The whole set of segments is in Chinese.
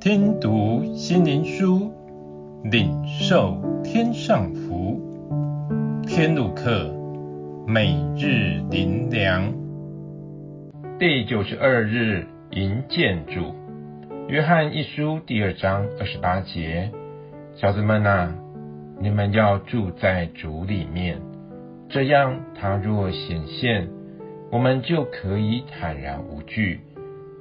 听读心灵书，领受天上福。天路客，每日灵粮，第九十二日迎见主。约翰一书第二章二十八节，小子们啊，你们要住在主里面，这样他若显现，我们就可以坦然无惧。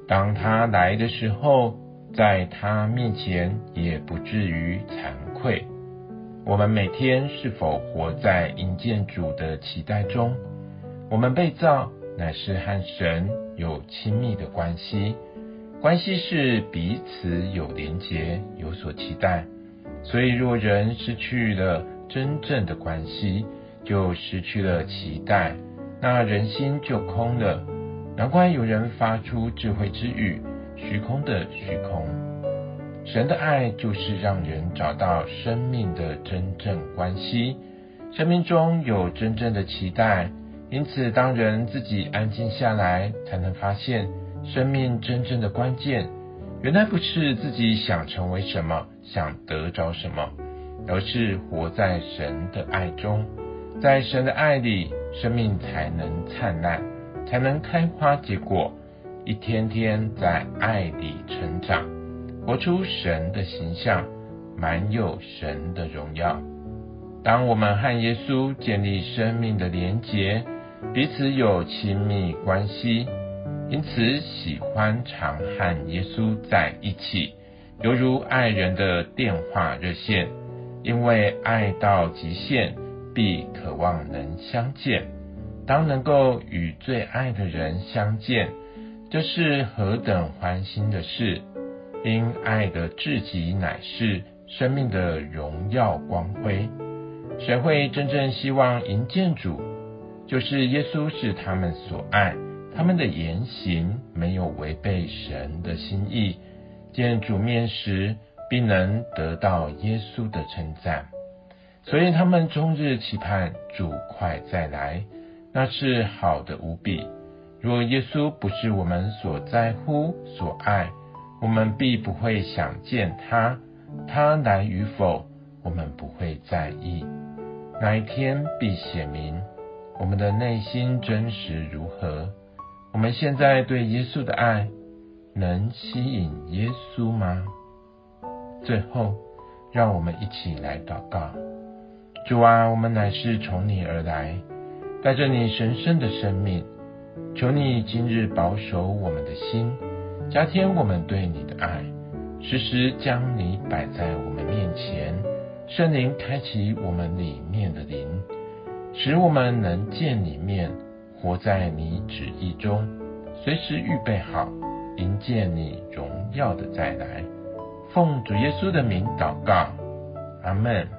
当他来的时候，在他面前也不至于惭愧。我们每天是否活在迎见主的期待中？我们被造乃是和神有亲密的关系，关系是彼此有连结，有所期待。所以，若人失去了真正的关系，就失去了期待，那人心就空了。难怪有人发出智慧之语：虚空的虚空。神的爱就是让人找到生命的真正关系，生命中有真正的期待。因此，当人自己安静下来，才能发现生命真正的关键，原来不是自己想成为什么，想得着什么，而是活在神的爱中，在神的爱里，生命才能灿烂。才能开花结果，一天天在爱里成长，活出神的形象，满有神的荣耀。当我们和耶稣建立生命的连结，彼此有亲密关系，因此喜欢常和耶稣在一起，犹如爱人的电话热线，因为爱到极限，必渴望能相见。当能够与最爱的人相见，这是何等欢欣的事！因爱的至极乃是生命的荣耀光辉。谁会真正希望迎见主？就是耶稣是他们所爱，他们的言行没有违背神的心意。见主面时，必能得到耶稣的称赞。所以他们终日期盼主快再来。那是好的无比。若耶稣不是我们所在乎、所爱，我们必不会想见他。他来与否，我们不会在意。那一天必显明我们的内心真实如何。我们现在对耶稣的爱，能吸引耶稣吗？最后，让我们一起来祷告：主啊，我们乃是从你而来。带着你神圣的生命，求你今日保守我们的心，加添我们对你的爱，时时将你摆在我们面前。圣灵开启我们里面的灵，使我们能见你面，活在你旨意中，随时预备好迎接你荣耀的再来。奉主耶稣的名祷告，阿门。